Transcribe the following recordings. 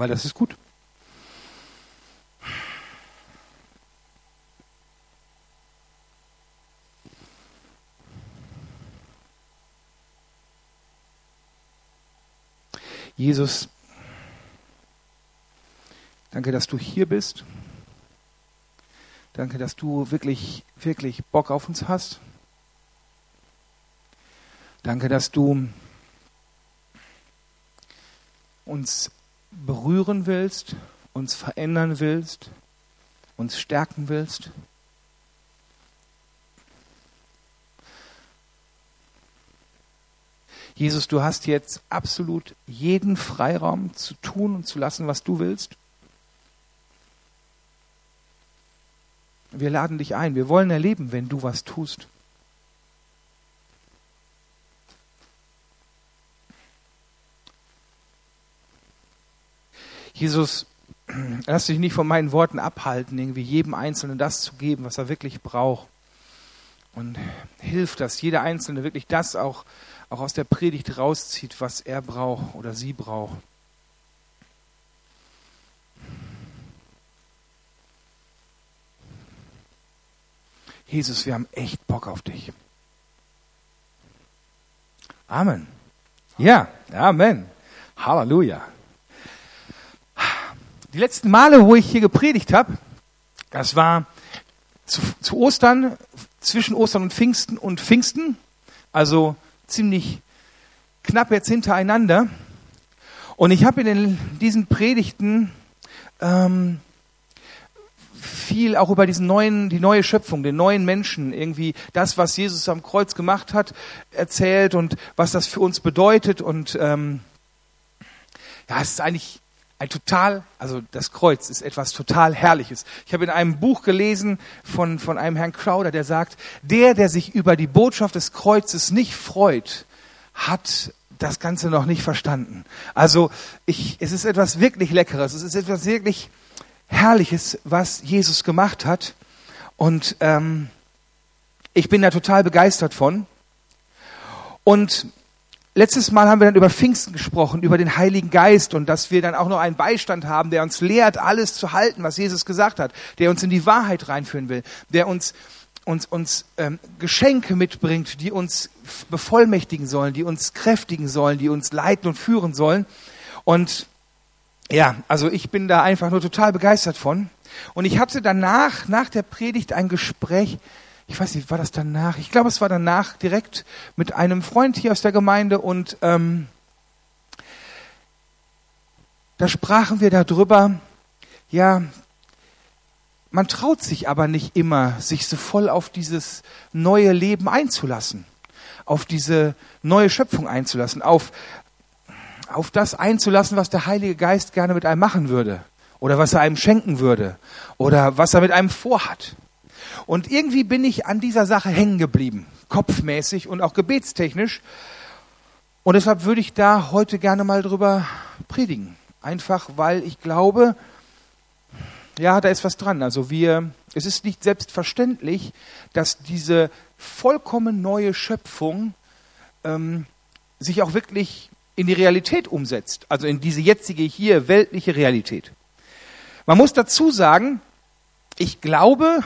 weil das ist gut. Jesus, danke, dass du hier bist. Danke, dass du wirklich, wirklich Bock auf uns hast. Danke, dass du uns berühren willst, uns verändern willst, uns stärken willst. Jesus, du hast jetzt absolut jeden Freiraum zu tun und zu lassen, was du willst. Wir laden dich ein. Wir wollen erleben, wenn du was tust. Jesus, lass dich nicht von meinen Worten abhalten, irgendwie jedem Einzelnen das zu geben, was er wirklich braucht. Und hilf, dass jeder Einzelne wirklich das auch auch aus der Predigt rauszieht, was er braucht oder sie braucht. Jesus, wir haben echt Bock auf dich. Amen. Ja, Amen. Halleluja. Die letzten Male, wo ich hier gepredigt habe, das war zu, zu Ostern, zwischen Ostern und Pfingsten und Pfingsten, also ziemlich knapp jetzt hintereinander. Und ich habe in diesen Predigten ähm, viel auch über diesen neuen, die neue Schöpfung, den neuen Menschen, irgendwie das, was Jesus am Kreuz gemacht hat, erzählt und was das für uns bedeutet. Und ähm, ja, es ist eigentlich ein total, also das Kreuz ist etwas total Herrliches. Ich habe in einem Buch gelesen von, von einem Herrn Crowder, der sagt, der, der sich über die Botschaft des Kreuzes nicht freut, hat das Ganze noch nicht verstanden. Also ich, es ist etwas wirklich Leckeres, es ist etwas wirklich Herrliches, was Jesus gemacht hat. Und ähm, ich bin da total begeistert von. Und Letztes Mal haben wir dann über Pfingsten gesprochen, über den Heiligen Geist und dass wir dann auch noch einen Beistand haben, der uns lehrt, alles zu halten, was Jesus gesagt hat, der uns in die Wahrheit reinführen will, der uns uns, uns ähm, Geschenke mitbringt, die uns bevollmächtigen sollen, die uns kräftigen sollen, die uns leiten und führen sollen. Und ja, also ich bin da einfach nur total begeistert von. Und ich hatte danach, nach der Predigt, ein Gespräch ich weiß nicht, war das danach? Ich glaube, es war danach direkt mit einem Freund hier aus der Gemeinde und ähm, da sprachen wir darüber, ja, man traut sich aber nicht immer, sich so voll auf dieses neue Leben einzulassen, auf diese neue Schöpfung einzulassen, auf, auf das einzulassen, was der Heilige Geist gerne mit einem machen würde oder was er einem schenken würde oder was er mit einem vorhat. Und irgendwie bin ich an dieser Sache hängen geblieben, kopfmäßig und auch gebetstechnisch. Und deshalb würde ich da heute gerne mal drüber predigen. Einfach weil ich glaube, ja, da ist was dran. Also wir, es ist nicht selbstverständlich, dass diese vollkommen neue Schöpfung ähm, sich auch wirklich in die Realität umsetzt. Also in diese jetzige hier weltliche Realität. Man muss dazu sagen, ich glaube,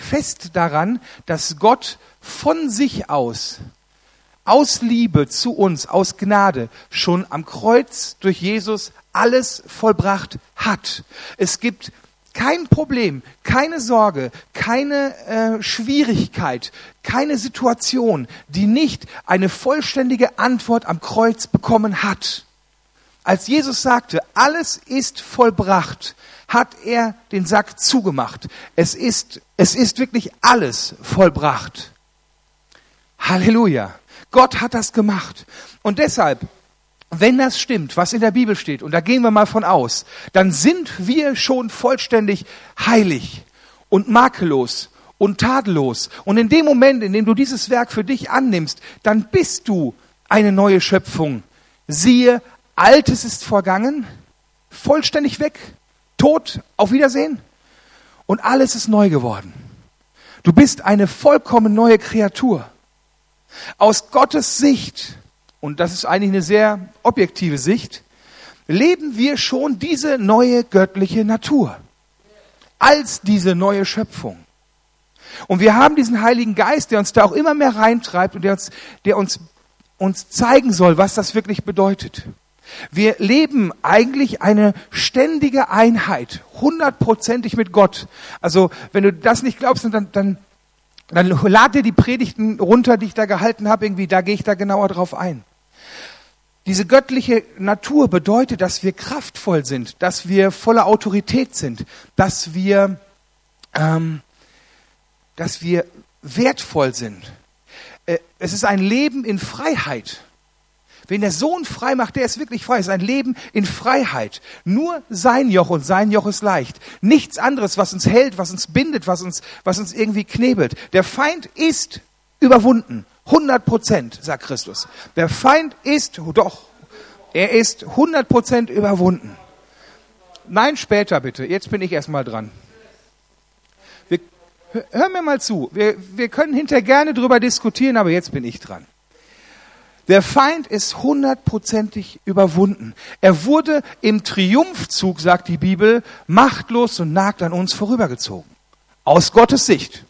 fest daran, dass Gott von sich aus, aus Liebe zu uns, aus Gnade, schon am Kreuz durch Jesus alles vollbracht hat. Es gibt kein Problem, keine Sorge, keine äh, Schwierigkeit, keine Situation, die nicht eine vollständige Antwort am Kreuz bekommen hat. Als Jesus sagte, alles ist vollbracht, hat er den Sack zugemacht. Es ist, es ist wirklich alles vollbracht. Halleluja. Gott hat das gemacht. Und deshalb, wenn das stimmt, was in der Bibel steht, und da gehen wir mal von aus, dann sind wir schon vollständig heilig und makellos und tadellos. Und in dem Moment, in dem du dieses Werk für dich annimmst, dann bist du eine neue Schöpfung. Siehe, Altes ist vergangen, vollständig weg. Tod, auf Wiedersehen. Und alles ist neu geworden. Du bist eine vollkommen neue Kreatur. Aus Gottes Sicht, und das ist eigentlich eine sehr objektive Sicht, leben wir schon diese neue göttliche Natur als diese neue Schöpfung. Und wir haben diesen Heiligen Geist, der uns da auch immer mehr reintreibt und der uns, der uns, uns zeigen soll, was das wirklich bedeutet. Wir leben eigentlich eine ständige Einheit, hundertprozentig mit Gott. Also, wenn du das nicht glaubst, dann, dann, dann lad dir die Predigten runter, die ich da gehalten habe, irgendwie, da gehe ich da genauer drauf ein. Diese göttliche Natur bedeutet, dass wir kraftvoll sind, dass wir voller Autorität sind, dass wir, ähm, dass wir wertvoll sind. Äh, es ist ein Leben in Freiheit. Wen der Sohn frei macht, der ist wirklich frei. Es ist ein Leben in Freiheit. Nur sein Joch und sein Joch ist leicht. Nichts anderes, was uns hält, was uns bindet, was uns, was uns irgendwie knebelt. Der Feind ist überwunden. 100 Prozent, sagt Christus. Der Feind ist, doch, er ist 100 Prozent überwunden. Nein, später bitte. Jetzt bin ich erstmal dran. Wir, hör mir mal zu. Wir, wir können hinterher gerne drüber diskutieren, aber jetzt bin ich dran. Der Feind ist hundertprozentig überwunden. Er wurde im Triumphzug, sagt die Bibel, machtlos und nagt an uns vorübergezogen. Aus Gottes Sicht.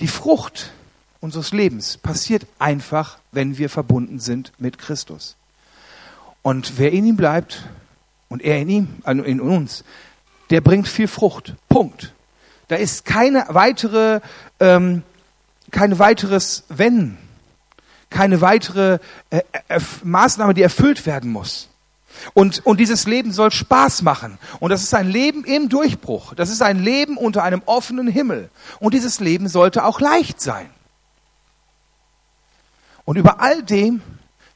Die Frucht unseres Lebens passiert einfach, wenn wir verbunden sind mit Christus. Und wer in ihm bleibt und er in ihm, also in uns, der bringt viel Frucht. Punkt. Da ist keine weitere, ähm, kein weiteres Wenn, keine weitere äh, äh, Maßnahme, die erfüllt werden muss. Und, und dieses Leben soll Spaß machen. Und das ist ein Leben im Durchbruch. Das ist ein Leben unter einem offenen Himmel. Und dieses Leben sollte auch leicht sein. Und über all dem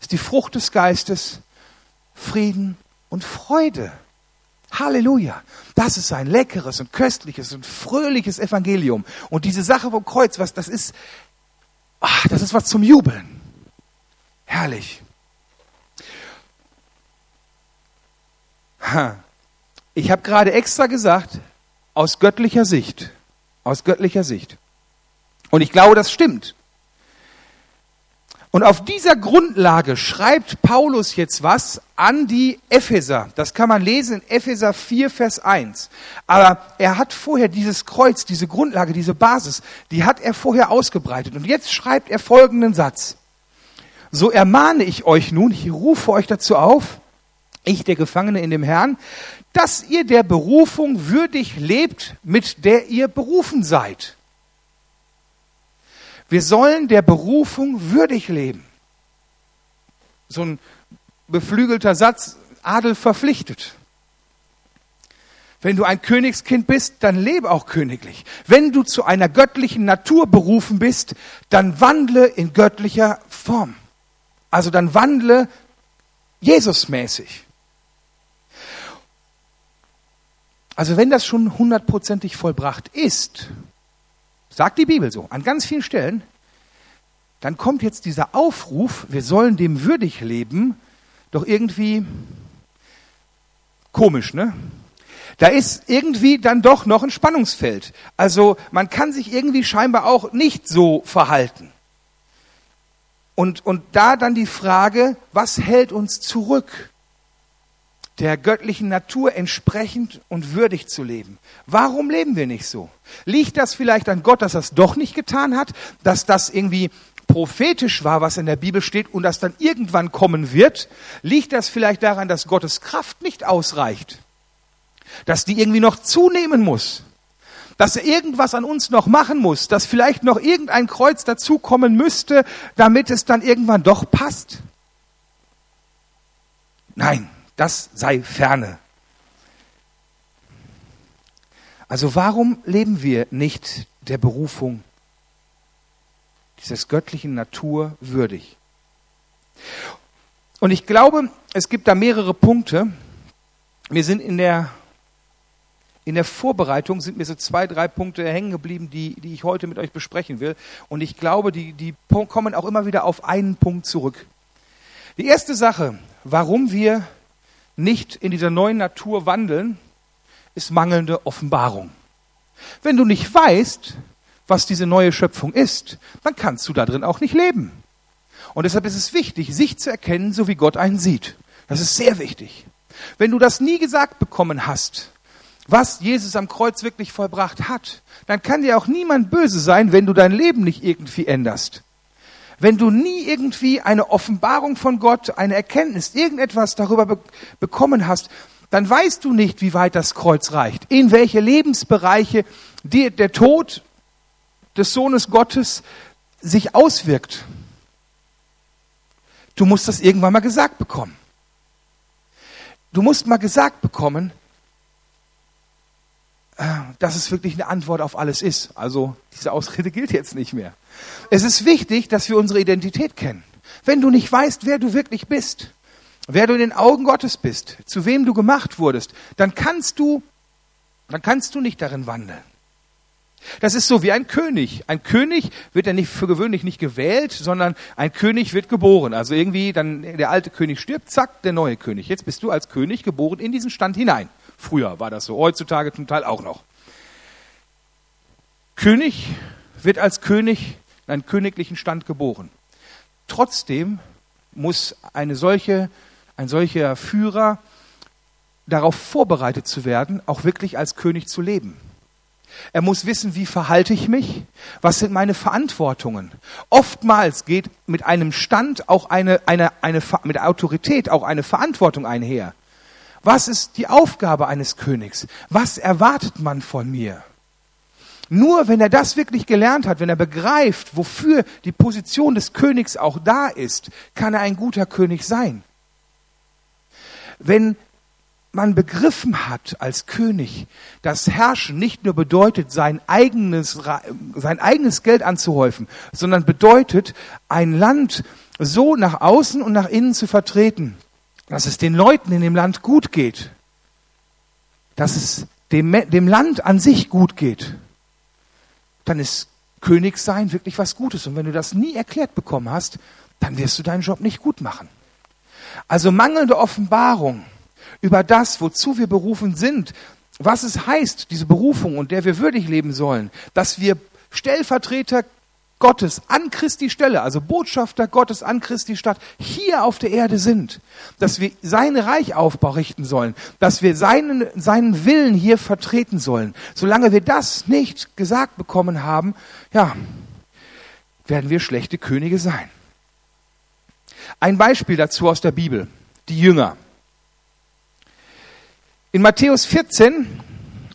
ist die Frucht des Geistes Frieden und Freude. Halleluja. Das ist ein leckeres und köstliches und fröhliches Evangelium. Und diese Sache vom Kreuz, was das ist, ach, das ist was zum Jubeln. Herrlich. Ich habe gerade extra gesagt, aus göttlicher Sicht. Aus göttlicher Sicht. Und ich glaube, das stimmt. Und auf dieser Grundlage schreibt Paulus jetzt was an die Epheser. Das kann man lesen in Epheser 4, Vers 1. Aber er hat vorher dieses Kreuz, diese Grundlage, diese Basis, die hat er vorher ausgebreitet. Und jetzt schreibt er folgenden Satz. So ermahne ich euch nun, ich rufe euch dazu auf, ich der Gefangene in dem Herrn, dass ihr der Berufung würdig lebt, mit der ihr berufen seid. Wir sollen der Berufung würdig leben. So ein beflügelter Satz, Adel verpflichtet. Wenn du ein Königskind bist, dann lebe auch königlich. Wenn du zu einer göttlichen Natur berufen bist, dann wandle in göttlicher Form. Also dann wandle Jesusmäßig. Also wenn das schon hundertprozentig vollbracht ist, Sagt die Bibel so, an ganz vielen Stellen. Dann kommt jetzt dieser Aufruf, wir sollen dem würdig leben, doch irgendwie komisch, ne? Da ist irgendwie dann doch noch ein Spannungsfeld. Also man kann sich irgendwie scheinbar auch nicht so verhalten. Und, und da dann die Frage, was hält uns zurück? der göttlichen Natur entsprechend und würdig zu leben. Warum leben wir nicht so? Liegt das vielleicht an Gott, dass er es doch nicht getan hat, dass das irgendwie prophetisch war, was in der Bibel steht und das dann irgendwann kommen wird? Liegt das vielleicht daran, dass Gottes Kraft nicht ausreicht? Dass die irgendwie noch zunehmen muss? Dass er irgendwas an uns noch machen muss? Dass vielleicht noch irgendein Kreuz dazukommen müsste, damit es dann irgendwann doch passt? Nein, das sei ferne. Also warum leben wir nicht der Berufung dieses göttlichen Natur würdig? Und ich glaube, es gibt da mehrere Punkte. Wir sind in der, in der Vorbereitung sind mir so zwei, drei Punkte hängen geblieben, die, die ich heute mit euch besprechen will. Und ich glaube, die, die kommen auch immer wieder auf einen Punkt zurück. Die erste Sache, warum wir nicht in dieser neuen Natur wandeln, ist mangelnde Offenbarung. Wenn du nicht weißt, was diese neue Schöpfung ist, dann kannst du da drin auch nicht leben. Und deshalb ist es wichtig, sich zu erkennen, so wie Gott einen sieht. Das ist sehr wichtig. Wenn du das nie gesagt bekommen hast, was Jesus am Kreuz wirklich vollbracht hat, dann kann dir auch niemand böse sein, wenn du dein Leben nicht irgendwie änderst. Wenn du nie irgendwie eine Offenbarung von Gott, eine Erkenntnis, irgendetwas darüber be bekommen hast, dann weißt du nicht, wie weit das Kreuz reicht, in welche Lebensbereiche dir der Tod des Sohnes Gottes sich auswirkt. Du musst das irgendwann mal gesagt bekommen. Du musst mal gesagt bekommen, dass es wirklich eine Antwort auf alles ist. Also diese Ausrede gilt jetzt nicht mehr. Es ist wichtig, dass wir unsere Identität kennen. Wenn du nicht weißt, wer du wirklich bist, wer du in den Augen Gottes bist, zu wem du gemacht wurdest, dann kannst du, dann kannst du nicht darin wandeln. Das ist so wie ein König. Ein König wird ja nicht für gewöhnlich nicht gewählt, sondern ein König wird geboren. Also irgendwie dann der alte König stirbt, zack, der neue König. Jetzt bist du als König geboren in diesen Stand hinein. Früher war das so, heutzutage zum Teil auch noch. König wird als König in einen königlichen Stand geboren. Trotzdem muss eine solche, ein solcher Führer darauf vorbereitet zu werden, auch wirklich als König zu leben. Er muss wissen, wie verhalte ich mich? Was sind meine Verantwortungen? Oftmals geht mit einem Stand auch eine, eine, eine, mit Autorität auch eine Verantwortung einher. Was ist die Aufgabe eines Königs? Was erwartet man von mir? Nur wenn er das wirklich gelernt hat, wenn er begreift, wofür die Position des Königs auch da ist, kann er ein guter König sein. Wenn man begriffen hat als König, dass Herrschen nicht nur bedeutet, sein eigenes, sein eigenes Geld anzuhäufen, sondern bedeutet, ein Land so nach außen und nach innen zu vertreten, dass es den Leuten in dem Land gut geht, dass es dem, dem Land an sich gut geht, dann ist Königssein wirklich was Gutes. Und wenn du das nie erklärt bekommen hast, dann wirst du deinen Job nicht gut machen. Also mangelnde Offenbarung über das, wozu wir berufen sind, was es heißt, diese Berufung und der wir würdig leben sollen, dass wir Stellvertreter Gottes an Christi Stelle, also Botschafter Gottes an Christi Stadt, hier auf der Erde sind, dass wir seinen Reichaufbau richten sollen, dass wir seinen, seinen Willen hier vertreten sollen. Solange wir das nicht gesagt bekommen haben, ja, werden wir schlechte Könige sein. Ein Beispiel dazu aus der Bibel, die Jünger. In Matthäus 14,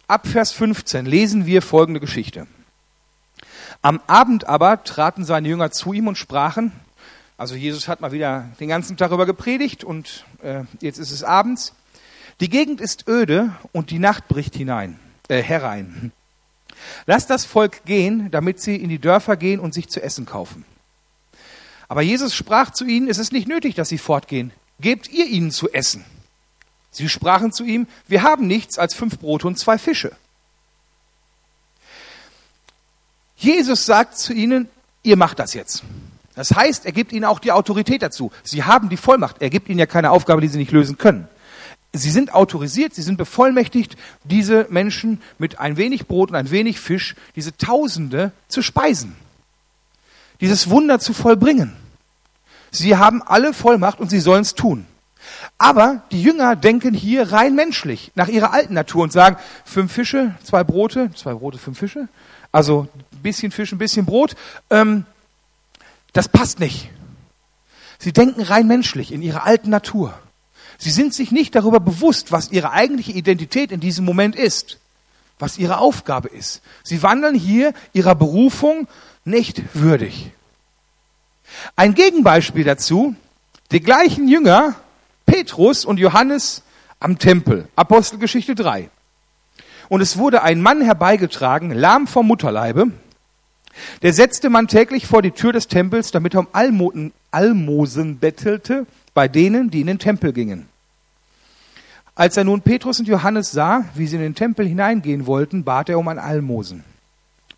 ab Vers 15 lesen wir folgende Geschichte. Am Abend aber traten seine Jünger zu ihm und sprachen, also Jesus hat mal wieder den ganzen Tag darüber gepredigt und äh, jetzt ist es abends. Die Gegend ist öde und die Nacht bricht hinein, äh, herein. Lass das Volk gehen, damit sie in die Dörfer gehen und sich zu essen kaufen. Aber Jesus sprach zu ihnen, es ist nicht nötig, dass sie fortgehen. Gebt ihr ihnen zu essen. Sie sprachen zu ihm, wir haben nichts als fünf Brote und zwei Fische. Jesus sagt zu ihnen, ihr macht das jetzt. Das heißt, er gibt ihnen auch die Autorität dazu. Sie haben die Vollmacht. Er gibt ihnen ja keine Aufgabe, die sie nicht lösen können. Sie sind autorisiert, sie sind bevollmächtigt, diese Menschen mit ein wenig Brot und ein wenig Fisch, diese Tausende zu speisen. Dieses Wunder zu vollbringen. Sie haben alle Vollmacht und sie sollen es tun. Aber die Jünger denken hier rein menschlich, nach ihrer alten Natur und sagen, fünf Fische, zwei Brote, zwei Brote, fünf Fische, also bisschen Fisch, ein bisschen Brot, ähm, das passt nicht. Sie denken rein menschlich in ihrer alten Natur. Sie sind sich nicht darüber bewusst, was ihre eigentliche Identität in diesem Moment ist, was ihre Aufgabe ist. Sie wandeln hier ihrer Berufung nicht würdig. Ein Gegenbeispiel dazu, die gleichen Jünger, Petrus und Johannes am Tempel, Apostelgeschichte 3. Und es wurde ein Mann herbeigetragen, lahm vom Mutterleibe. Der setzte man täglich vor die Tür des Tempels, damit er um Almosen, Almosen bettelte bei denen, die in den Tempel gingen. Als er nun Petrus und Johannes sah, wie sie in den Tempel hineingehen wollten, bat er um ein Almosen.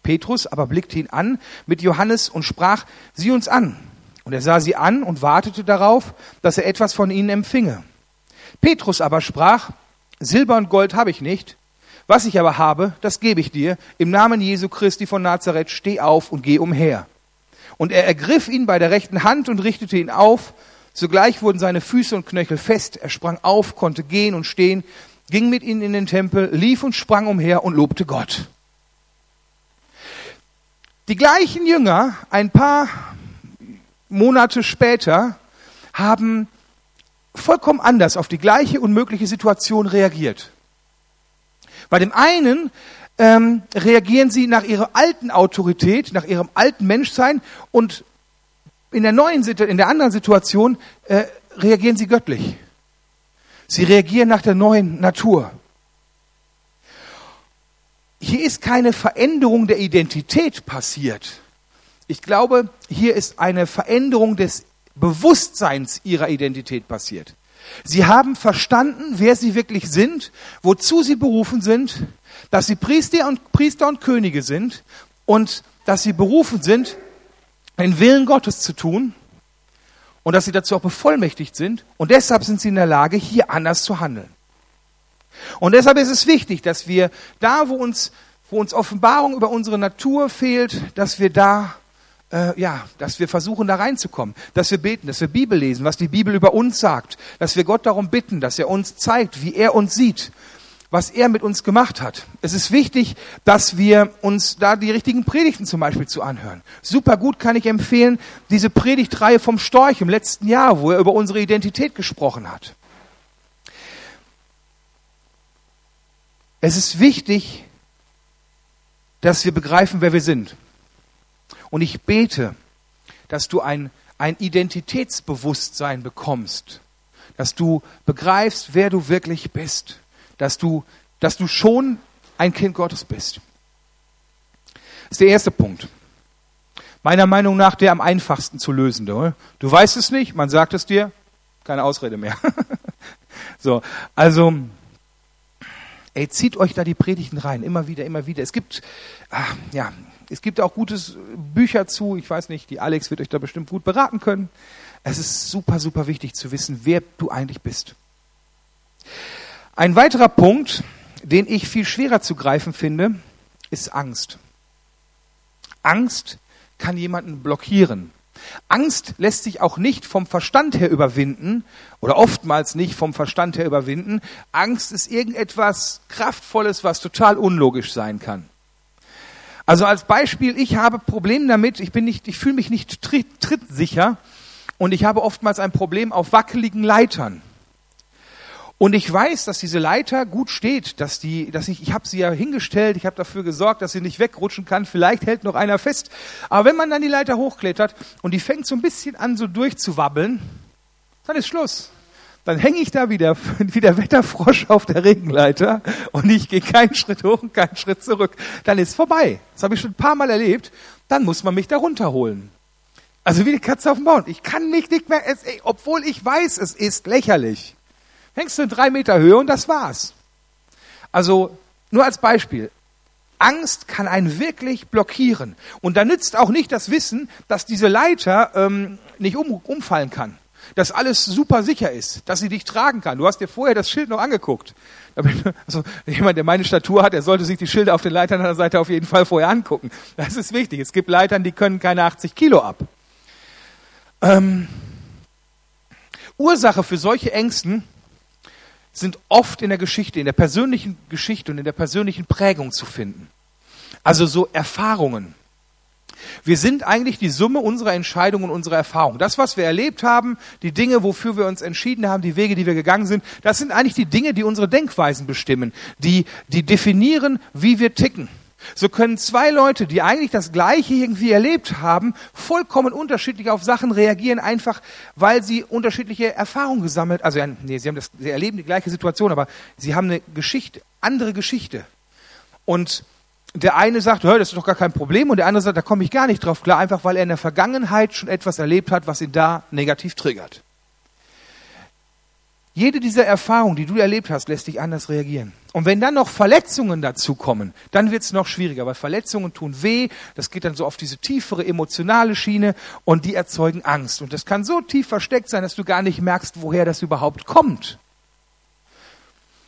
Petrus aber blickte ihn an mit Johannes und sprach, sieh uns an. Und er sah sie an und wartete darauf, dass er etwas von ihnen empfinge. Petrus aber sprach, Silber und Gold habe ich nicht, was ich aber habe, das gebe ich dir. Im Namen Jesu Christi von Nazareth steh auf und geh umher. Und er ergriff ihn bei der rechten Hand und richtete ihn auf, Sogleich wurden seine Füße und Knöchel fest. Er sprang auf, konnte gehen und stehen, ging mit ihnen in den Tempel, lief und sprang umher und lobte Gott. Die gleichen Jünger, ein paar Monate später, haben vollkommen anders auf die gleiche unmögliche Situation reagiert. Bei dem einen ähm, reagieren sie nach ihrer alten Autorität, nach ihrem alten Menschsein und in der neuen in der anderen Situation äh, reagieren sie göttlich. Sie reagieren nach der neuen Natur. Hier ist keine Veränderung der Identität passiert. Ich glaube, hier ist eine Veränderung des Bewusstseins ihrer Identität passiert. Sie haben verstanden, wer sie wirklich sind, wozu sie berufen sind, dass sie Priester und, Priester und Könige sind und dass sie berufen sind, den Willen Gottes zu tun und dass sie dazu auch bevollmächtigt sind. Und deshalb sind sie in der Lage, hier anders zu handeln. Und deshalb ist es wichtig, dass wir da, wo uns, wo uns Offenbarung über unsere Natur fehlt, dass wir da, äh, ja, dass wir versuchen, da reinzukommen, dass wir beten, dass wir Bibel lesen, was die Bibel über uns sagt, dass wir Gott darum bitten, dass er uns zeigt, wie er uns sieht, was er mit uns gemacht hat. Es ist wichtig, dass wir uns da die richtigen Predigten zum Beispiel zu anhören. Super gut kann ich empfehlen, diese Predigtreihe vom Storch im letzten Jahr, wo er über unsere Identität gesprochen hat. Es ist wichtig, dass wir begreifen, wer wir sind. Und ich bete, dass du ein, ein Identitätsbewusstsein bekommst, dass du begreifst, wer du wirklich bist dass du, dass du schon ein Kind Gottes bist. Das ist der erste Punkt. Meiner Meinung nach der am einfachsten zu lösende. Du weißt es nicht, man sagt es dir, keine Ausrede mehr. so, also, ey, zieht euch da die Predigten rein, immer wieder, immer wieder. Es gibt, ach, ja, es gibt auch gutes Bücher zu. Ich weiß nicht, die Alex wird euch da bestimmt gut beraten können. Es ist super, super wichtig zu wissen, wer du eigentlich bist. Ein weiterer Punkt, den ich viel schwerer zu greifen finde, ist Angst. Angst kann jemanden blockieren. Angst lässt sich auch nicht vom Verstand her überwinden oder oftmals nicht vom Verstand her überwinden. Angst ist irgendetwas Kraftvolles, was total unlogisch sein kann. Also als Beispiel, ich habe Probleme damit, ich ich fühle mich nicht trittsicher und ich habe oftmals ein Problem auf wackeligen Leitern. Und ich weiß, dass diese Leiter gut steht, dass die, dass ich, ich habe sie ja hingestellt, ich habe dafür gesorgt, dass sie nicht wegrutschen kann. Vielleicht hält noch einer fest. Aber wenn man dann die Leiter hochklettert und die fängt so ein bisschen an, so durchzuwabbeln, dann ist Schluss. Dann hänge ich da wieder wie der Wetterfrosch auf der Regenleiter und ich gehe keinen Schritt hoch und keinen Schritt zurück. Dann ist vorbei. Das habe ich schon ein paar Mal erlebt. Dann muss man mich da runterholen. Also wie die Katze auf dem Baum. Ich kann mich nicht mehr, es, obwohl ich weiß, es ist lächerlich hängst du in drei Meter Höhe und das war's. Also nur als Beispiel. Angst kann einen wirklich blockieren. Und da nützt auch nicht das Wissen, dass diese Leiter ähm, nicht um, umfallen kann. Dass alles super sicher ist, dass sie dich tragen kann. Du hast dir vorher das Schild noch angeguckt. Also jemand, der meine Statur hat, der sollte sich die Schilder auf den Leitern an der Seite auf jeden Fall vorher angucken. Das ist wichtig. Es gibt Leitern, die können keine 80 Kilo ab. Ähm, Ursache für solche Ängsten sind oft in der Geschichte, in der persönlichen Geschichte und in der persönlichen Prägung zu finden. Also so Erfahrungen. Wir sind eigentlich die Summe unserer Entscheidungen und unserer Erfahrungen. Das, was wir erlebt haben, die Dinge, wofür wir uns entschieden haben, die Wege, die wir gegangen sind, das sind eigentlich die Dinge, die unsere Denkweisen bestimmen, die, die definieren, wie wir ticken. So können zwei Leute, die eigentlich das Gleiche irgendwie erlebt haben, vollkommen unterschiedlich auf Sachen reagieren, einfach weil sie unterschiedliche Erfahrungen gesammelt, also nee, sie haben das, sie erleben die gleiche Situation, aber sie haben eine Geschichte, andere Geschichte. Und der eine sagt, das ist doch gar kein Problem, und der andere sagt, da komme ich gar nicht drauf klar, einfach weil er in der Vergangenheit schon etwas erlebt hat, was ihn da negativ triggert. Jede dieser Erfahrungen, die du erlebt hast, lässt dich anders reagieren. Und wenn dann noch Verletzungen dazu kommen, dann wird es noch schwieriger, weil Verletzungen tun weh, das geht dann so auf diese tiefere emotionale Schiene und die erzeugen Angst. Und das kann so tief versteckt sein, dass du gar nicht merkst, woher das überhaupt kommt.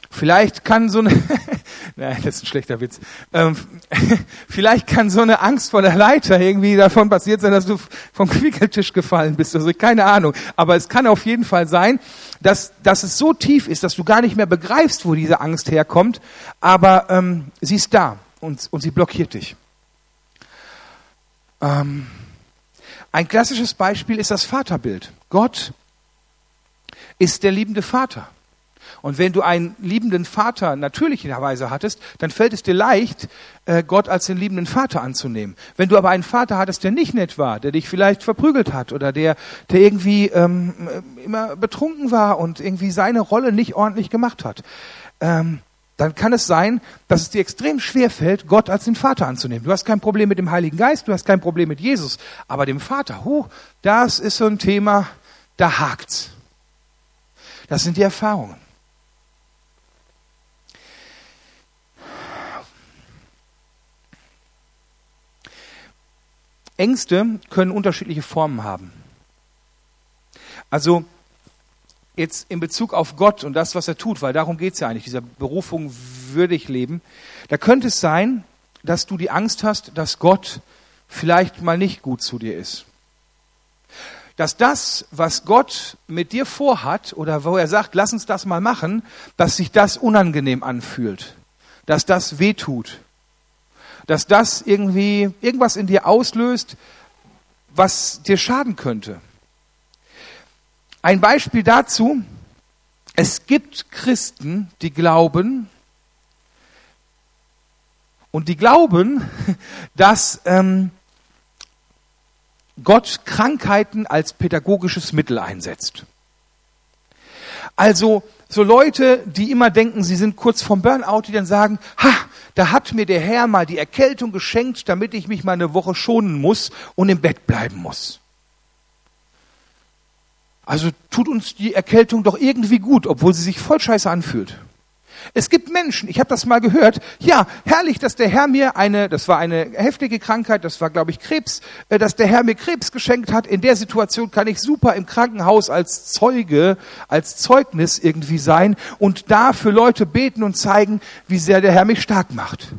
Vielleicht kann so eine, Nein, das ist ein schlechter Witz. Ähm, vielleicht kann so eine Angst vor der Leiter irgendwie davon passiert sein, dass du vom Quickeltisch gefallen bist. Also keine Ahnung. Aber es kann auf jeden Fall sein, dass, dass es so tief ist, dass du gar nicht mehr begreifst, wo diese Angst herkommt. Aber ähm, sie ist da und, und sie blockiert dich. Ähm, ein klassisches Beispiel ist das Vaterbild. Gott ist der liebende Vater. Und wenn du einen liebenden Vater natürlicherweise hattest, dann fällt es dir leicht, äh, Gott als den liebenden Vater anzunehmen. Wenn du aber einen Vater hattest, der nicht nett war, der dich vielleicht verprügelt hat oder der, der irgendwie ähm, immer betrunken war und irgendwie seine Rolle nicht ordentlich gemacht hat, ähm, dann kann es sein, dass es dir extrem schwer fällt, Gott als den Vater anzunehmen. Du hast kein Problem mit dem Heiligen Geist, du hast kein Problem mit Jesus, aber dem Vater, huh, das ist so ein Thema, da hakt's. Das sind die Erfahrungen. Ängste können unterschiedliche Formen haben. Also jetzt in Bezug auf Gott und das, was er tut, weil darum geht es ja eigentlich, dieser Berufung würdig leben, da könnte es sein, dass du die Angst hast, dass Gott vielleicht mal nicht gut zu dir ist. Dass das, was Gott mit dir vorhat oder wo er sagt, lass uns das mal machen, dass sich das unangenehm anfühlt, dass das wehtut, dass das irgendwie irgendwas in dir auslöst, was dir schaden könnte. Ein Beispiel dazu, es gibt Christen, die glauben, und die glauben, dass ähm, Gott Krankheiten als pädagogisches Mittel einsetzt. Also so Leute, die immer denken, sie sind kurz vom Burnout, die dann sagen, ha, da hat mir der Herr mal die Erkältung geschenkt, damit ich mich mal eine Woche schonen muss und im Bett bleiben muss. Also tut uns die Erkältung doch irgendwie gut, obwohl sie sich voll scheiße anfühlt. Es gibt Menschen, ich habe das mal gehört, ja, herrlich, dass der Herr mir eine, das war eine heftige Krankheit, das war, glaube ich, Krebs, äh, dass der Herr mir Krebs geschenkt hat. In der Situation kann ich super im Krankenhaus als Zeuge, als Zeugnis irgendwie sein und da für Leute beten und zeigen, wie sehr der Herr mich stark macht.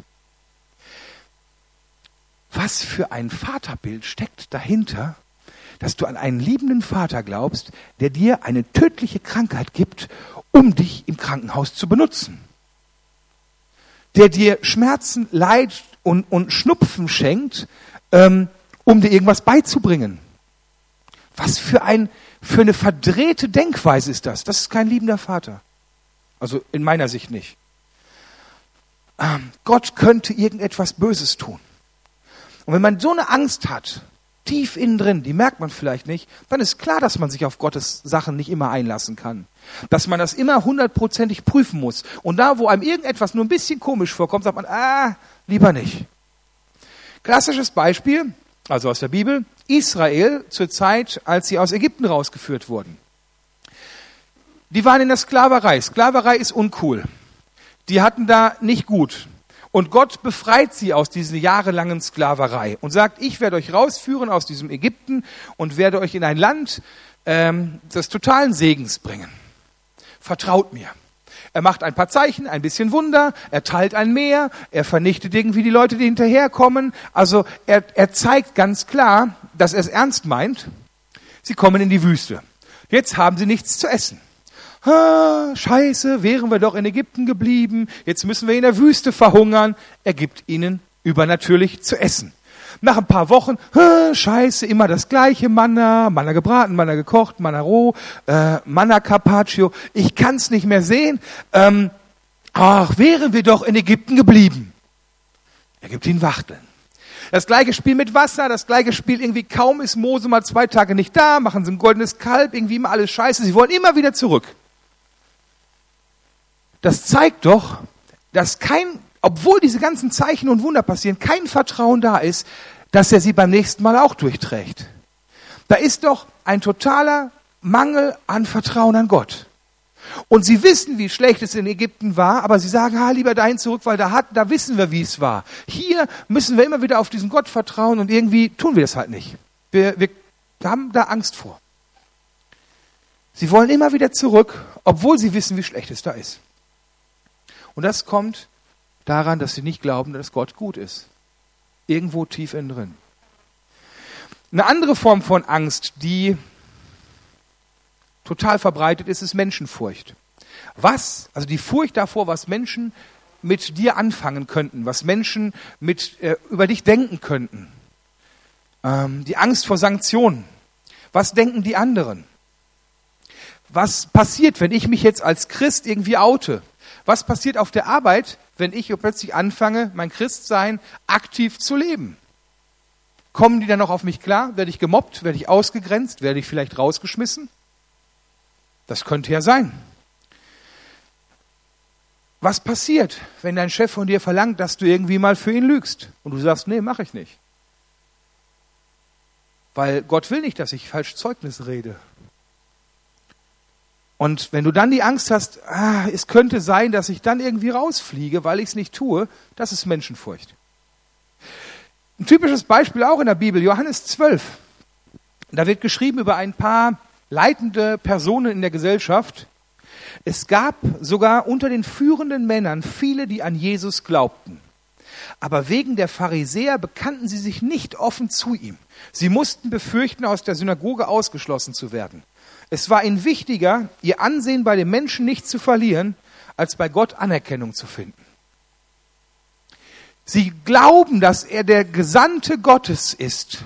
Was für ein Vaterbild steckt dahinter, dass du an einen liebenden Vater glaubst, der dir eine tödliche Krankheit gibt, um dich im Krankenhaus zu benutzen. Der dir Schmerzen, Leid und, und Schnupfen schenkt, ähm, um dir irgendwas beizubringen. Was für, ein, für eine verdrehte Denkweise ist das? Das ist kein liebender Vater. Also in meiner Sicht nicht. Ähm, Gott könnte irgendetwas Böses tun. Und wenn man so eine Angst hat, tief innen drin, die merkt man vielleicht nicht, dann ist klar, dass man sich auf Gottes Sachen nicht immer einlassen kann. Dass man das immer hundertprozentig prüfen muss. Und da, wo einem irgendetwas nur ein bisschen komisch vorkommt, sagt man, ah, lieber nicht. Klassisches Beispiel, also aus der Bibel, Israel zur Zeit, als sie aus Ägypten rausgeführt wurden. Die waren in der Sklaverei. Sklaverei ist uncool. Die hatten da nicht gut. Und Gott befreit sie aus dieser jahrelangen Sklaverei und sagt, ich werde euch rausführen aus diesem Ägypten und werde euch in ein Land ähm, des totalen Segens bringen. Vertraut mir. Er macht ein paar Zeichen, ein bisschen Wunder, er teilt ein Meer, er vernichtet irgendwie die Leute, die hinterherkommen. Also er, er zeigt ganz klar, dass er es ernst meint. Sie kommen in die Wüste. Jetzt haben sie nichts zu essen ah, scheiße, wären wir doch in Ägypten geblieben, jetzt müssen wir in der Wüste verhungern. Er gibt ihnen übernatürlich zu essen. Nach ein paar Wochen, ah, scheiße, immer das gleiche Manna, Manna gebraten, Manna gekocht, Manna roh, äh, Manna Carpaccio. Ich kann's nicht mehr sehen. Ähm, ach, wären wir doch in Ägypten geblieben. Er gibt ihnen Wachteln. Das gleiche Spiel mit Wasser, das gleiche Spiel irgendwie kaum ist Mose mal zwei Tage nicht da, machen sie ein goldenes Kalb, irgendwie immer alles scheiße. Sie wollen immer wieder zurück. Das zeigt doch, dass kein, obwohl diese ganzen Zeichen und Wunder passieren, kein Vertrauen da ist, dass er sie beim nächsten Mal auch durchträgt. Da ist doch ein totaler Mangel an Vertrauen an Gott. Und sie wissen, wie schlecht es in Ägypten war, aber sie sagen, ha, lieber dahin zurück, weil da, hat, da wissen wir, wie es war. Hier müssen wir immer wieder auf diesen Gott vertrauen und irgendwie tun wir das halt nicht. Wir, wir haben da Angst vor. Sie wollen immer wieder zurück, obwohl sie wissen, wie schlecht es da ist. Und das kommt daran, dass sie nicht glauben, dass Gott gut ist. Irgendwo tief innen drin. Eine andere Form von Angst, die total verbreitet ist, ist Menschenfurcht. Was, also die Furcht davor, was Menschen mit dir anfangen könnten, was Menschen mit, äh, über dich denken könnten. Ähm, die Angst vor Sanktionen. Was denken die anderen? Was passiert, wenn ich mich jetzt als Christ irgendwie oute? Was passiert auf der Arbeit, wenn ich plötzlich anfange, mein Christsein aktiv zu leben? Kommen die dann noch auf mich klar? Werde ich gemobbt? Werde ich ausgegrenzt? Werde ich vielleicht rausgeschmissen? Das könnte ja sein. Was passiert, wenn dein Chef von dir verlangt, dass du irgendwie mal für ihn lügst und du sagst, nee, mache ich nicht? Weil Gott will nicht, dass ich falsch Zeugnis rede. Und wenn du dann die Angst hast, ah, es könnte sein, dass ich dann irgendwie rausfliege, weil ich es nicht tue, das ist Menschenfurcht. Ein typisches Beispiel auch in der Bibel, Johannes 12. Da wird geschrieben über ein paar leitende Personen in der Gesellschaft. Es gab sogar unter den führenden Männern viele, die an Jesus glaubten. Aber wegen der Pharisäer bekannten sie sich nicht offen zu ihm. Sie mussten befürchten, aus der Synagoge ausgeschlossen zu werden. Es war ihnen wichtiger, ihr Ansehen bei den Menschen nicht zu verlieren, als bei Gott Anerkennung zu finden. Sie glauben, dass er der Gesandte Gottes ist.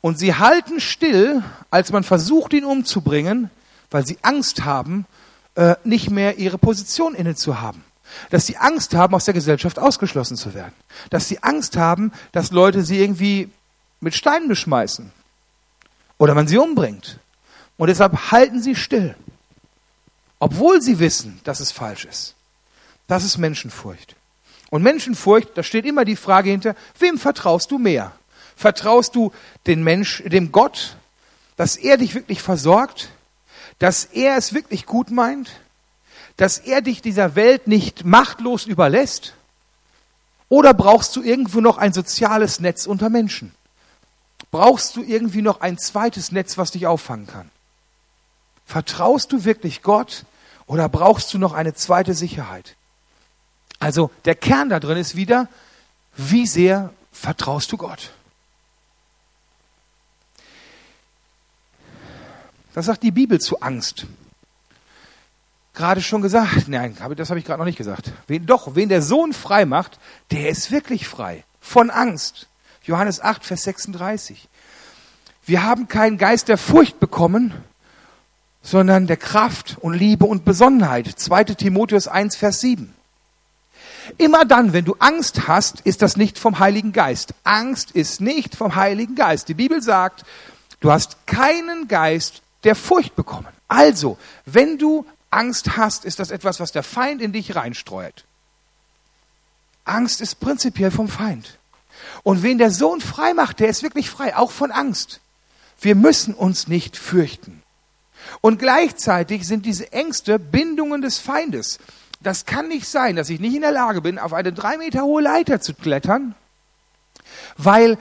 Und sie halten still, als man versucht, ihn umzubringen, weil sie Angst haben, äh, nicht mehr ihre Position inne zu haben. Dass sie Angst haben, aus der Gesellschaft ausgeschlossen zu werden. Dass sie Angst haben, dass Leute sie irgendwie mit Steinen beschmeißen. Oder man sie umbringt. Und deshalb halten sie still. Obwohl sie wissen, dass es falsch ist. Das ist Menschenfurcht. Und Menschenfurcht, da steht immer die Frage hinter, wem vertraust du mehr? Vertraust du den Mensch, dem Gott, dass er dich wirklich versorgt, dass er es wirklich gut meint, dass er dich dieser Welt nicht machtlos überlässt? Oder brauchst du irgendwo noch ein soziales Netz unter Menschen? Brauchst du irgendwie noch ein zweites Netz, was dich auffangen kann? Vertraust du wirklich Gott oder brauchst du noch eine zweite Sicherheit? Also der Kern da drin ist wieder, wie sehr vertraust du Gott? Was sagt die Bibel zu Angst? Gerade schon gesagt, nein, das habe ich gerade noch nicht gesagt. Wen, doch, wen der Sohn frei macht, der ist wirklich frei von Angst. Johannes 8, Vers 36. Wir haben keinen Geist der Furcht bekommen, sondern der Kraft und Liebe und Besonnenheit. 2 Timotheus 1, Vers 7. Immer dann, wenn du Angst hast, ist das nicht vom Heiligen Geist. Angst ist nicht vom Heiligen Geist. Die Bibel sagt, du hast keinen Geist der Furcht bekommen. Also, wenn du Angst hast, ist das etwas, was der Feind in dich reinstreut. Angst ist prinzipiell vom Feind. Und wen der Sohn frei macht, der ist wirklich frei, auch von Angst. Wir müssen uns nicht fürchten. Und gleichzeitig sind diese Ängste Bindungen des Feindes. Das kann nicht sein, dass ich nicht in der Lage bin, auf eine drei Meter hohe Leiter zu klettern, weil,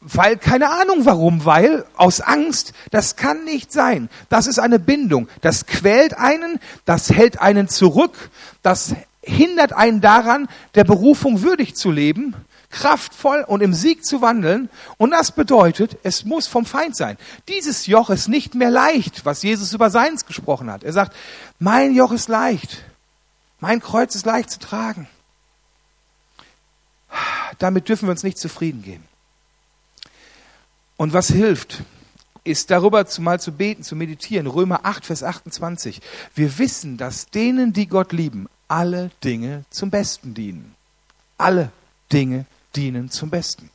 weil, keine Ahnung warum, weil, aus Angst, das kann nicht sein. Das ist eine Bindung. Das quält einen, das hält einen zurück, das hindert einen daran, der Berufung würdig zu leben kraftvoll und im Sieg zu wandeln. Und das bedeutet, es muss vom Feind sein. Dieses Joch ist nicht mehr leicht, was Jesus über seins gesprochen hat. Er sagt, mein Joch ist leicht. Mein Kreuz ist leicht zu tragen. Damit dürfen wir uns nicht zufrieden geben. Und was hilft, ist darüber mal zu beten, zu meditieren. Römer 8, Vers 28. Wir wissen, dass denen, die Gott lieben, alle Dinge zum Besten dienen. Alle Dinge dienen zum Besten.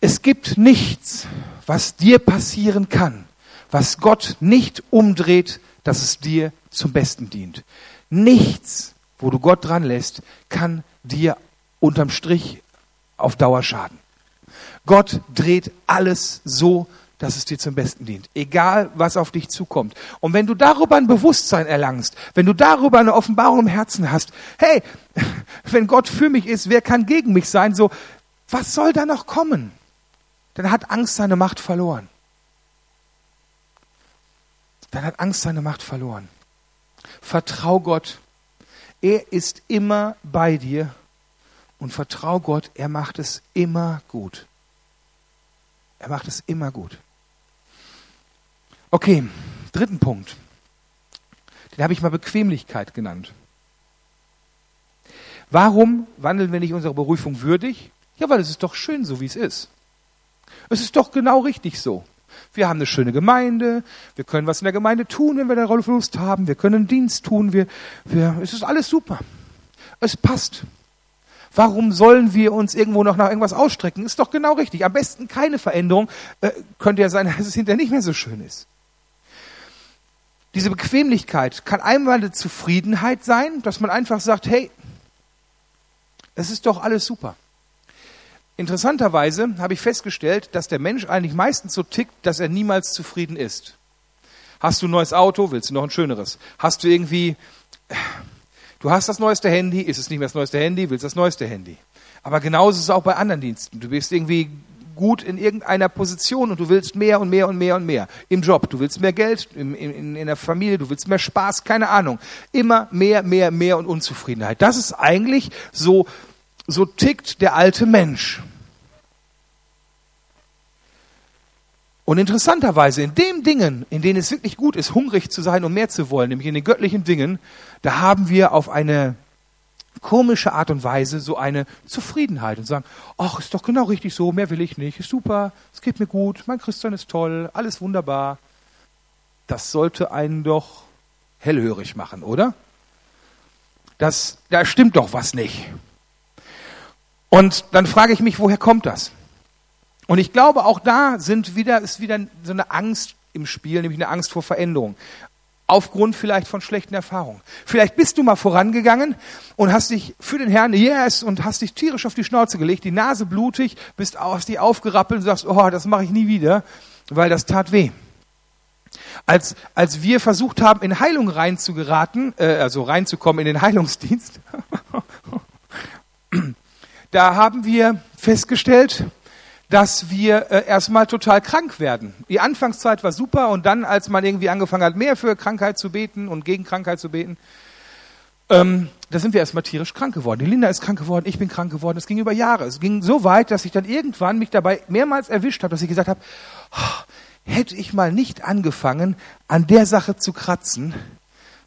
Es gibt nichts, was dir passieren kann, was Gott nicht umdreht, dass es dir zum Besten dient. Nichts, wo du Gott dran lässt, kann dir unterm Strich auf Dauer schaden. Gott dreht alles so, dass es dir zum Besten dient. Egal, was auf dich zukommt. Und wenn du darüber ein Bewusstsein erlangst, wenn du darüber eine Offenbarung im Herzen hast, hey, wenn Gott für mich ist, wer kann gegen mich sein? So, was soll da noch kommen? Dann hat Angst seine Macht verloren. Dann hat Angst seine Macht verloren. Vertrau Gott. Er ist immer bei dir und vertrau Gott, er macht es immer gut. Er macht es immer gut. Okay, dritten Punkt. Den habe ich mal Bequemlichkeit genannt. Warum wandeln wir nicht unsere Berufung würdig? Ja, weil es ist doch schön so, wie es ist. Es ist doch genau richtig so. Wir haben eine schöne Gemeinde, wir können was in der Gemeinde tun, wenn wir da Lust haben, wir können Dienst tun, wir, wir, es ist alles super. Es passt. Warum sollen wir uns irgendwo noch nach irgendwas ausstrecken? Ist doch genau richtig. Am besten keine Veränderung. Äh, könnte ja sein, dass es hinterher nicht mehr so schön ist. Diese Bequemlichkeit kann einmal eine Zufriedenheit sein, dass man einfach sagt, hey, es ist doch alles super. Interessanterweise habe ich festgestellt, dass der Mensch eigentlich meistens so tickt, dass er niemals zufrieden ist. Hast du ein neues Auto, willst du noch ein schöneres? Hast du irgendwie, du hast das neueste Handy, ist es nicht mehr das neueste Handy, willst du das neueste Handy? Aber genauso ist es auch bei anderen Diensten. Du bist irgendwie gut in irgendeiner Position und du willst mehr und mehr und mehr und mehr. Im Job, du willst mehr Geld, in, in, in der Familie, du willst mehr Spaß, keine Ahnung. Immer mehr, mehr, mehr und Unzufriedenheit. Das ist eigentlich so so tickt der alte Mensch. Und interessanterweise, in den Dingen, in denen es wirklich gut ist, hungrig zu sein und mehr zu wollen, nämlich in den göttlichen Dingen, da haben wir auf eine komische Art und Weise so eine Zufriedenheit und sagen, ach, ist doch genau richtig so, mehr will ich nicht, ist super, es geht mir gut, mein Christian ist toll, alles wunderbar. Das sollte einen doch hellhörig machen, oder? Das, da stimmt doch was nicht. Und dann frage ich mich, woher kommt das? Und ich glaube, auch da sind wieder, ist wieder so eine Angst im Spiel, nämlich eine Angst vor Veränderung. Aufgrund vielleicht von schlechten Erfahrungen. Vielleicht bist du mal vorangegangen und hast dich für den Herrn, yes, und hast dich tierisch auf die Schnauze gelegt, die Nase blutig, bist, hast dich aufgerappelt und sagst, oh, das mache ich nie wieder, weil das tat weh. Als, als wir versucht haben, in Heilung reinzugeraten, äh, also reinzukommen in den Heilungsdienst, da haben wir festgestellt, dass wir äh, erstmal total krank werden. Die Anfangszeit war super und dann, als man irgendwie angefangen hat, mehr für Krankheit zu beten und gegen Krankheit zu beten, ähm, da sind wir erstmal tierisch krank geworden. Die Linda ist krank geworden, ich bin krank geworden. Es ging über Jahre. Es ging so weit, dass ich dann irgendwann mich dabei mehrmals erwischt habe, dass ich gesagt habe, oh, hätte ich mal nicht angefangen, an der Sache zu kratzen,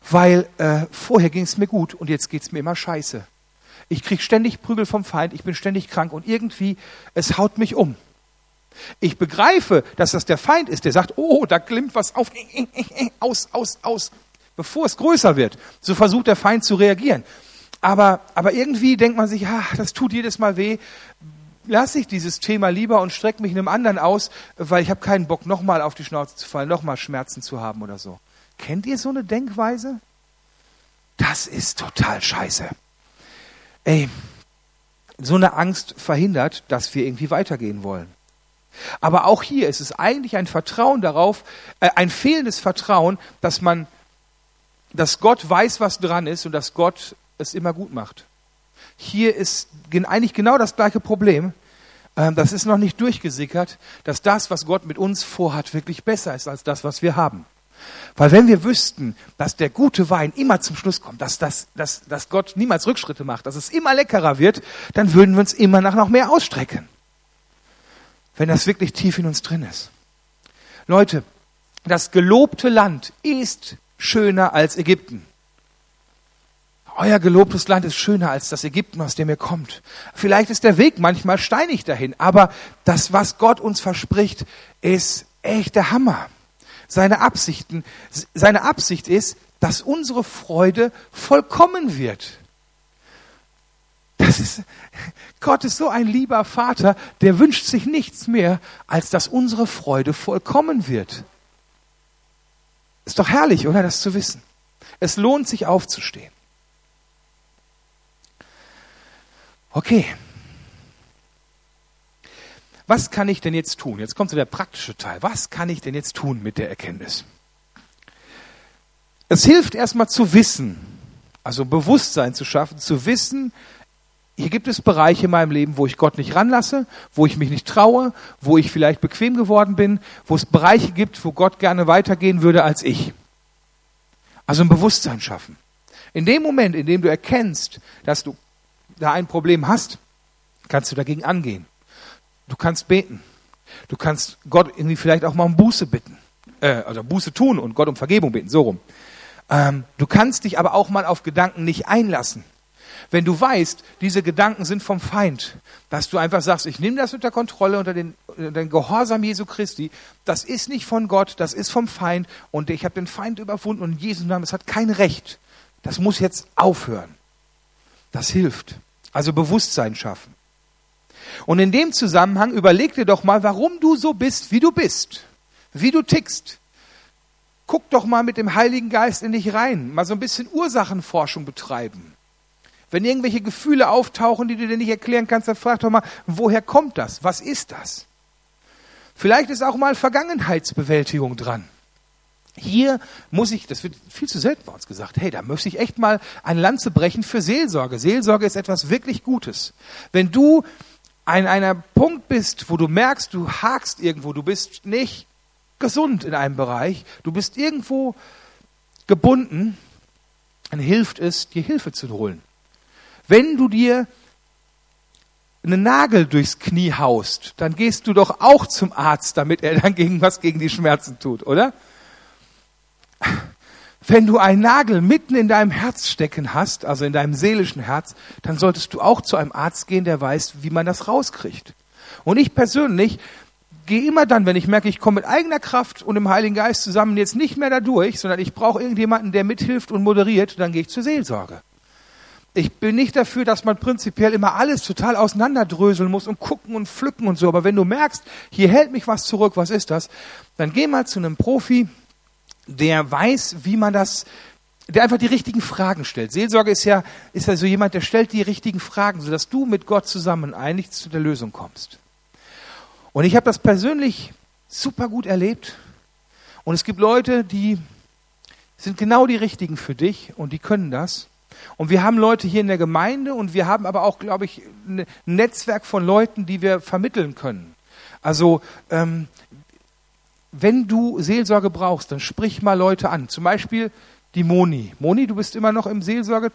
weil äh, vorher ging es mir gut und jetzt geht es mir immer scheiße. Ich kriege ständig Prügel vom Feind, ich bin ständig krank und irgendwie, es haut mich um. Ich begreife, dass das der Feind ist, der sagt, oh, da glimmt was auf, aus, aus, aus, bevor es größer wird. So versucht der Feind zu reagieren. Aber, aber irgendwie denkt man sich, ah, das tut jedes Mal weh. Lass ich dieses Thema lieber und streck mich einem anderen aus, weil ich habe keinen Bock, nochmal auf die Schnauze zu fallen, nochmal Schmerzen zu haben oder so. Kennt ihr so eine Denkweise? Das ist total scheiße. Ey, so eine Angst verhindert, dass wir irgendwie weitergehen wollen. Aber auch hier ist es eigentlich ein Vertrauen darauf, äh, ein fehlendes Vertrauen, dass man, dass Gott weiß, was dran ist und dass Gott es immer gut macht. Hier ist eigentlich genau das gleiche Problem. Ähm, das ist noch nicht durchgesickert, dass das, was Gott mit uns vorhat, wirklich besser ist als das, was wir haben. Weil wenn wir wüssten, dass der gute Wein immer zum Schluss kommt, dass, dass, dass, dass Gott niemals Rückschritte macht, dass es immer leckerer wird, dann würden wir uns immer nach noch mehr ausstrecken. Wenn das wirklich tief in uns drin ist. Leute, das gelobte Land ist schöner als Ägypten. Euer gelobtes Land ist schöner als das Ägypten, aus dem ihr kommt. Vielleicht ist der Weg manchmal steinig dahin, aber das, was Gott uns verspricht, ist echt der Hammer seine Absichten, seine Absicht ist, dass unsere Freude vollkommen wird. Das ist, Gott ist so ein lieber Vater, der wünscht sich nichts mehr, als dass unsere Freude vollkommen wird. Ist doch herrlich, oder, das zu wissen. Es lohnt sich aufzustehen. Okay, was kann ich denn jetzt tun? Jetzt kommt so der praktische Teil. Was kann ich denn jetzt tun mit der Erkenntnis? Es hilft erstmal zu wissen, also Bewusstsein zu schaffen, zu wissen, hier gibt es Bereiche in meinem Leben, wo ich Gott nicht ranlasse, wo ich mich nicht traue, wo ich vielleicht bequem geworden bin, wo es Bereiche gibt, wo Gott gerne weitergehen würde als ich. Also ein Bewusstsein schaffen. In dem Moment, in dem du erkennst, dass du da ein Problem hast, kannst du dagegen angehen. Du kannst beten. Du kannst Gott irgendwie vielleicht auch mal um Buße bitten. Äh, also Buße tun und Gott um Vergebung bitten, so rum. Ähm, du kannst dich aber auch mal auf Gedanken nicht einlassen. Wenn du weißt, diese Gedanken sind vom Feind, dass du einfach sagst, ich nehme das unter Kontrolle, unter den, unter den Gehorsam Jesu Christi, das ist nicht von Gott, das ist vom Feind und ich habe den Feind überwunden und in Jesu Namen, es hat kein Recht. Das muss jetzt aufhören. Das hilft. Also Bewusstsein schaffen. Und in dem Zusammenhang überleg dir doch mal, warum du so bist, wie du bist, wie du tickst. Guck doch mal mit dem Heiligen Geist in dich rein, mal so ein bisschen Ursachenforschung betreiben. Wenn irgendwelche Gefühle auftauchen, die du dir nicht erklären kannst, dann frag doch mal, woher kommt das? Was ist das? Vielleicht ist auch mal Vergangenheitsbewältigung dran. Hier muss ich, das wird viel zu selten bei uns gesagt, hey, da möchte ich echt mal ein Lanze brechen für Seelsorge. Seelsorge ist etwas wirklich Gutes. Wenn du an einer Punkt bist, wo du merkst, du hakst irgendwo, du bist nicht gesund in einem Bereich, du bist irgendwo gebunden, dann hilft es, dir Hilfe zu holen. Wenn du dir einen Nagel durchs Knie haust, dann gehst du doch auch zum Arzt, damit er dann gegen was gegen die Schmerzen tut, oder? Wenn du einen Nagel mitten in deinem Herz stecken hast, also in deinem seelischen Herz, dann solltest du auch zu einem Arzt gehen, der weiß, wie man das rauskriegt. Und ich persönlich gehe immer dann, wenn ich merke, ich komme mit eigener Kraft und im Heiligen Geist zusammen jetzt nicht mehr dadurch, sondern ich brauche irgendjemanden, der mithilft und moderiert, dann gehe ich zur Seelsorge. Ich bin nicht dafür, dass man prinzipiell immer alles total auseinanderdröseln muss und gucken und pflücken und so. Aber wenn du merkst, hier hält mich was zurück, was ist das? Dann geh mal zu einem Profi, der weiß, wie man das, der einfach die richtigen Fragen stellt. Seelsorge ist ja, ist ja so jemand, der stellt die richtigen Fragen, sodass du mit Gott zusammen eigentlich zu der Lösung kommst. Und ich habe das persönlich super gut erlebt. Und es gibt Leute, die sind genau die richtigen für dich und die können das. Und wir haben Leute hier in der Gemeinde und wir haben aber auch, glaube ich, ein Netzwerk von Leuten, die wir vermitteln können. Also ähm, wenn du Seelsorge brauchst, dann sprich mal Leute an. Zum Beispiel die Moni. Moni, du bist immer noch im Seelsorge,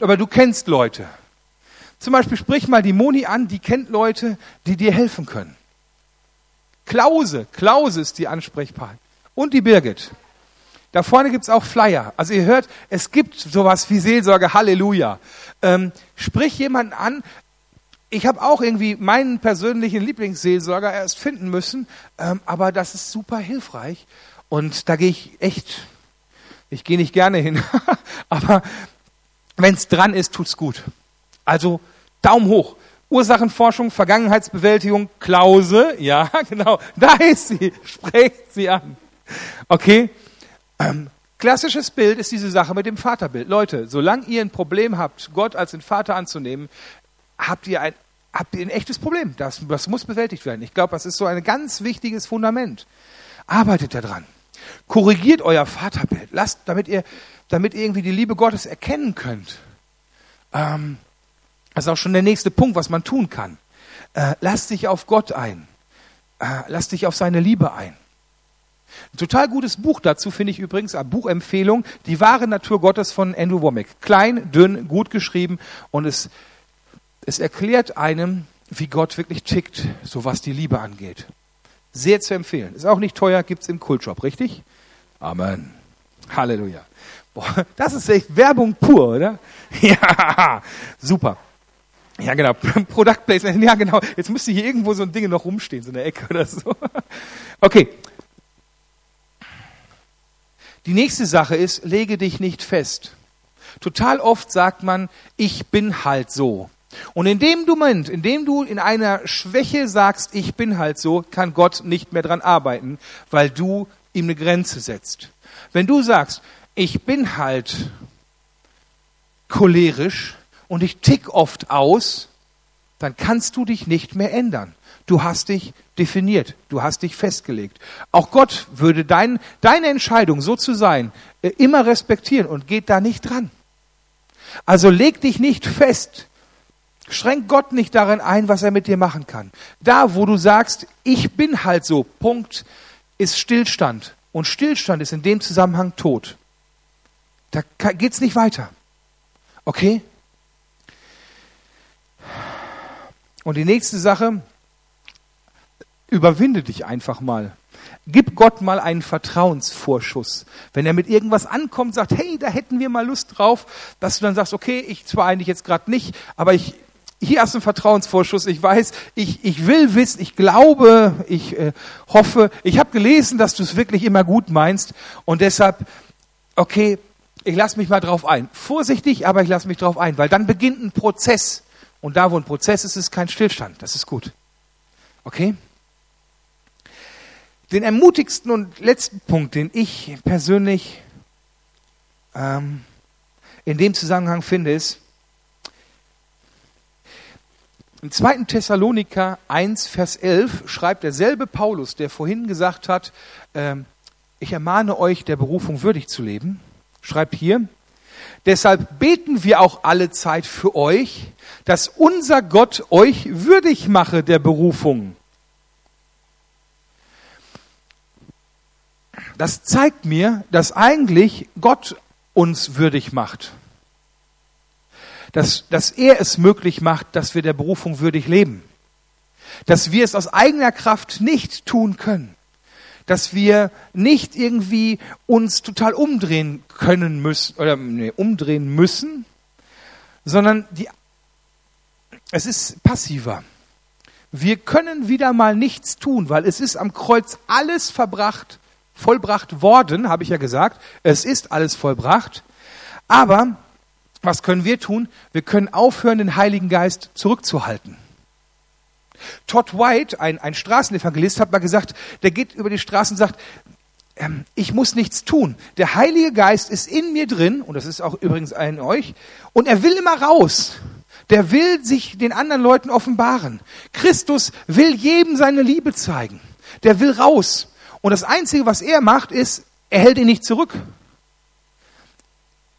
aber du kennst Leute. Zum Beispiel sprich mal die Moni an, die kennt Leute, die dir helfen können. Klause, Klause ist die Ansprechpartner. Und die Birgit. Da vorne gibt's auch Flyer. Also ihr hört, es gibt sowas wie Seelsorge, Halleluja. Ähm, sprich jemanden an. Ich habe auch irgendwie meinen persönlichen Lieblingsseelsorger erst finden müssen, ähm, aber das ist super hilfreich. Und da gehe ich echt, ich gehe nicht gerne hin, aber wenn's dran ist, tut's gut. Also Daumen hoch. Ursachenforschung, Vergangenheitsbewältigung, Klause, ja, genau, da ist sie, sprecht sie an. Okay, ähm, klassisches Bild ist diese Sache mit dem Vaterbild. Leute, solange ihr ein Problem habt, Gott als den Vater anzunehmen, habt ihr ein, habt ihr ein echtes Problem. Das, das muss bewältigt werden. Ich glaube, das ist so ein ganz wichtiges Fundament. Arbeitet daran. Korrigiert euer Vaterbild. Lasst, damit ihr, damit ihr irgendwie die Liebe Gottes erkennen könnt. Ähm, das ist auch schon der nächste Punkt, was man tun kann. Äh, lasst dich auf Gott ein. Äh, lasst dich auf seine Liebe ein. Ein total gutes Buch dazu finde ich übrigens, eine Buchempfehlung, Die wahre Natur Gottes von Andrew Womack. Klein, dünn, gut geschrieben und es, es erklärt einem, wie Gott wirklich tickt, so was die Liebe angeht. Sehr zu empfehlen. Ist auch nicht teuer, gibt's im Kultshop, richtig? Amen. Halleluja. Boah, das ist echt Werbung pur, oder? Ja, super. Ja, genau. Product Placement. Ja, genau. Jetzt müsste hier irgendwo so ein Ding noch rumstehen, so eine Ecke oder so. Okay. Die nächste Sache ist, lege dich nicht fest. Total oft sagt man, ich bin halt so. Und in dem Moment, in dem du in einer Schwäche sagst, ich bin halt so, kann Gott nicht mehr dran arbeiten, weil du ihm eine Grenze setzt. Wenn du sagst, ich bin halt cholerisch und ich tick oft aus, dann kannst du dich nicht mehr ändern. Du hast dich definiert, du hast dich festgelegt. Auch Gott würde dein, deine Entscheidung, so zu sein, äh, immer respektieren und geht da nicht dran. Also leg dich nicht fest. Schränk Gott nicht darin ein, was er mit dir machen kann. Da, wo du sagst, ich bin halt so, Punkt, ist Stillstand. Und Stillstand ist in dem Zusammenhang tot. Da geht's nicht weiter. Okay? Und die nächste Sache, überwinde dich einfach mal. Gib Gott mal einen Vertrauensvorschuss. Wenn er mit irgendwas ankommt, sagt, hey, da hätten wir mal Lust drauf, dass du dann sagst, okay, ich zwar eigentlich jetzt gerade nicht, aber ich, hier hast du einen Vertrauensvorschuss. Ich weiß, ich, ich will wissen, ich glaube, ich äh, hoffe, ich habe gelesen, dass du es wirklich immer gut meinst und deshalb, okay, ich lasse mich mal drauf ein. Vorsichtig, aber ich lasse mich drauf ein, weil dann beginnt ein Prozess. Und da, wo ein Prozess ist, ist kein Stillstand. Das ist gut. Okay? Den ermutigsten und letzten Punkt, den ich persönlich ähm, in dem Zusammenhang finde, ist, im 2. Thessaloniker 1, Vers 11 schreibt derselbe Paulus, der vorhin gesagt hat, ähm, ich ermahne euch, der Berufung würdig zu leben, schreibt hier, deshalb beten wir auch alle Zeit für euch, dass unser Gott euch würdig mache der Berufung. Das zeigt mir, dass eigentlich Gott uns würdig macht. Dass, dass er es möglich macht, dass wir der Berufung würdig leben. Dass wir es aus eigener Kraft nicht tun können dass wir nicht irgendwie uns total umdrehen können müssen oder nee, umdrehen müssen, sondern die, es ist passiver. Wir können wieder mal nichts tun, weil es ist am Kreuz alles verbracht, vollbracht worden, habe ich ja gesagt. Es ist alles vollbracht. Aber was können wir tun? Wir können aufhören, den Heiligen Geist zurückzuhalten. Todd White, ein, ein Straßenevangelist, hat mal gesagt, der geht über die Straße und sagt, ähm, ich muss nichts tun. Der Heilige Geist ist in mir drin, und das ist auch übrigens in euch, und er will immer raus. Der will sich den anderen Leuten offenbaren. Christus will jedem seine Liebe zeigen. Der will raus. Und das Einzige, was er macht, ist, er hält ihn nicht zurück.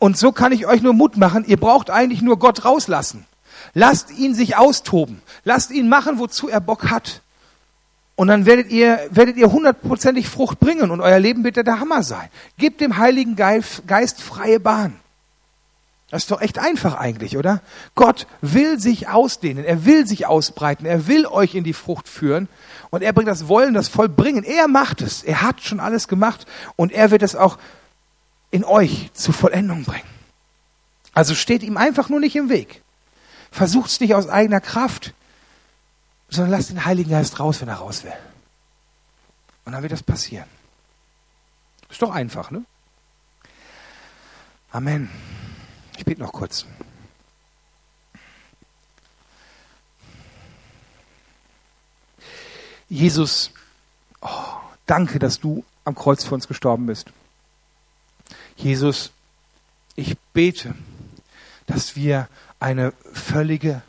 Und so kann ich euch nur Mut machen, ihr braucht eigentlich nur Gott rauslassen. Lasst ihn sich austoben. Lasst ihn machen, wozu er Bock hat. Und dann werdet ihr, werdet ihr hundertprozentig Frucht bringen und euer Leben wird der Hammer sein. Gebt dem Heiligen Geist, freie Bahn. Das ist doch echt einfach eigentlich, oder? Gott will sich ausdehnen, er will sich ausbreiten, er will euch in die Frucht führen und er bringt das Wollen, das Vollbringen. Er macht es, er hat schon alles gemacht und er wird es auch in euch zur Vollendung bringen. Also steht ihm einfach nur nicht im Weg. Versucht es nicht aus eigener Kraft, sondern lasst den Heiligen Geist raus, wenn er raus will. Und dann wird das passieren. Ist doch einfach, ne? Amen. Ich bete noch kurz. Jesus, oh, danke, dass du am Kreuz für uns gestorben bist. Jesus, ich bete, dass wir eine völlige,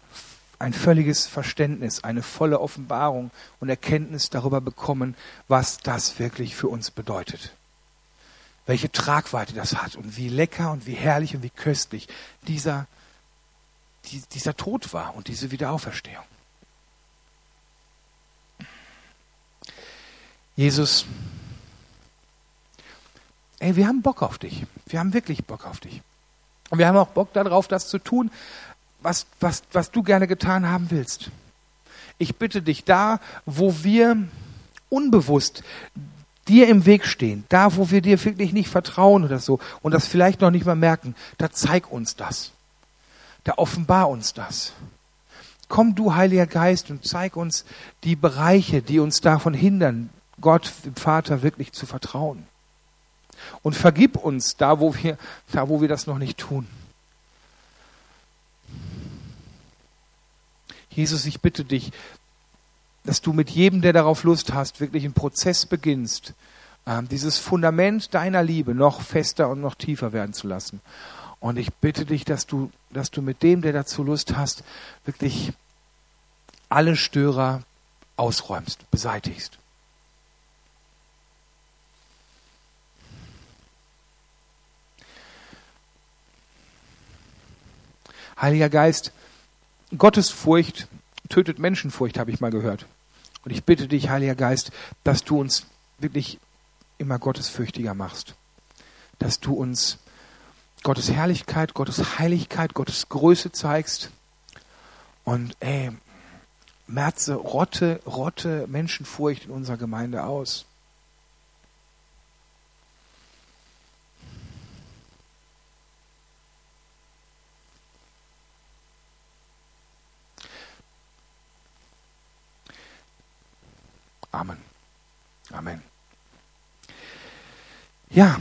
ein völliges Verständnis, eine volle Offenbarung und Erkenntnis darüber bekommen, was das wirklich für uns bedeutet. Welche Tragweite das hat und wie lecker und wie herrlich und wie köstlich dieser, dieser Tod war und diese Wiederauferstehung. Jesus, ey, wir haben Bock auf dich. Wir haben wirklich Bock auf dich. Und wir haben auch Bock darauf, das zu tun, was, was, was du gerne getan haben willst. Ich bitte dich, da, wo wir unbewusst dir im Weg stehen, da, wo wir dir wirklich nicht vertrauen oder so und das vielleicht noch nicht mal merken, da zeig uns das. Da offenbar uns das. Komm du, Heiliger Geist, und zeig uns die Bereiche, die uns davon hindern, Gott, dem Vater, wirklich zu vertrauen. Und vergib uns da, wo wir, da, wo wir das noch nicht tun. Jesus, ich bitte dich, dass du mit jedem, der darauf Lust hast, wirklich einen Prozess beginnst, ähm, dieses Fundament deiner Liebe noch fester und noch tiefer werden zu lassen. Und ich bitte dich, dass du, dass du mit dem, der dazu Lust hast, wirklich alle Störer ausräumst, beseitigst. Heiliger Geist, Gottesfurcht tötet Menschenfurcht, habe ich mal gehört. Und ich bitte dich, Heiliger Geist, dass du uns wirklich immer gottesfürchtiger machst. Dass du uns Gottes Herrlichkeit, Gottes Heiligkeit, Gottes Größe zeigst. Und ey, Merze, rotte, rotte Menschenfurcht in unserer Gemeinde aus. Amen. Amen. Ja.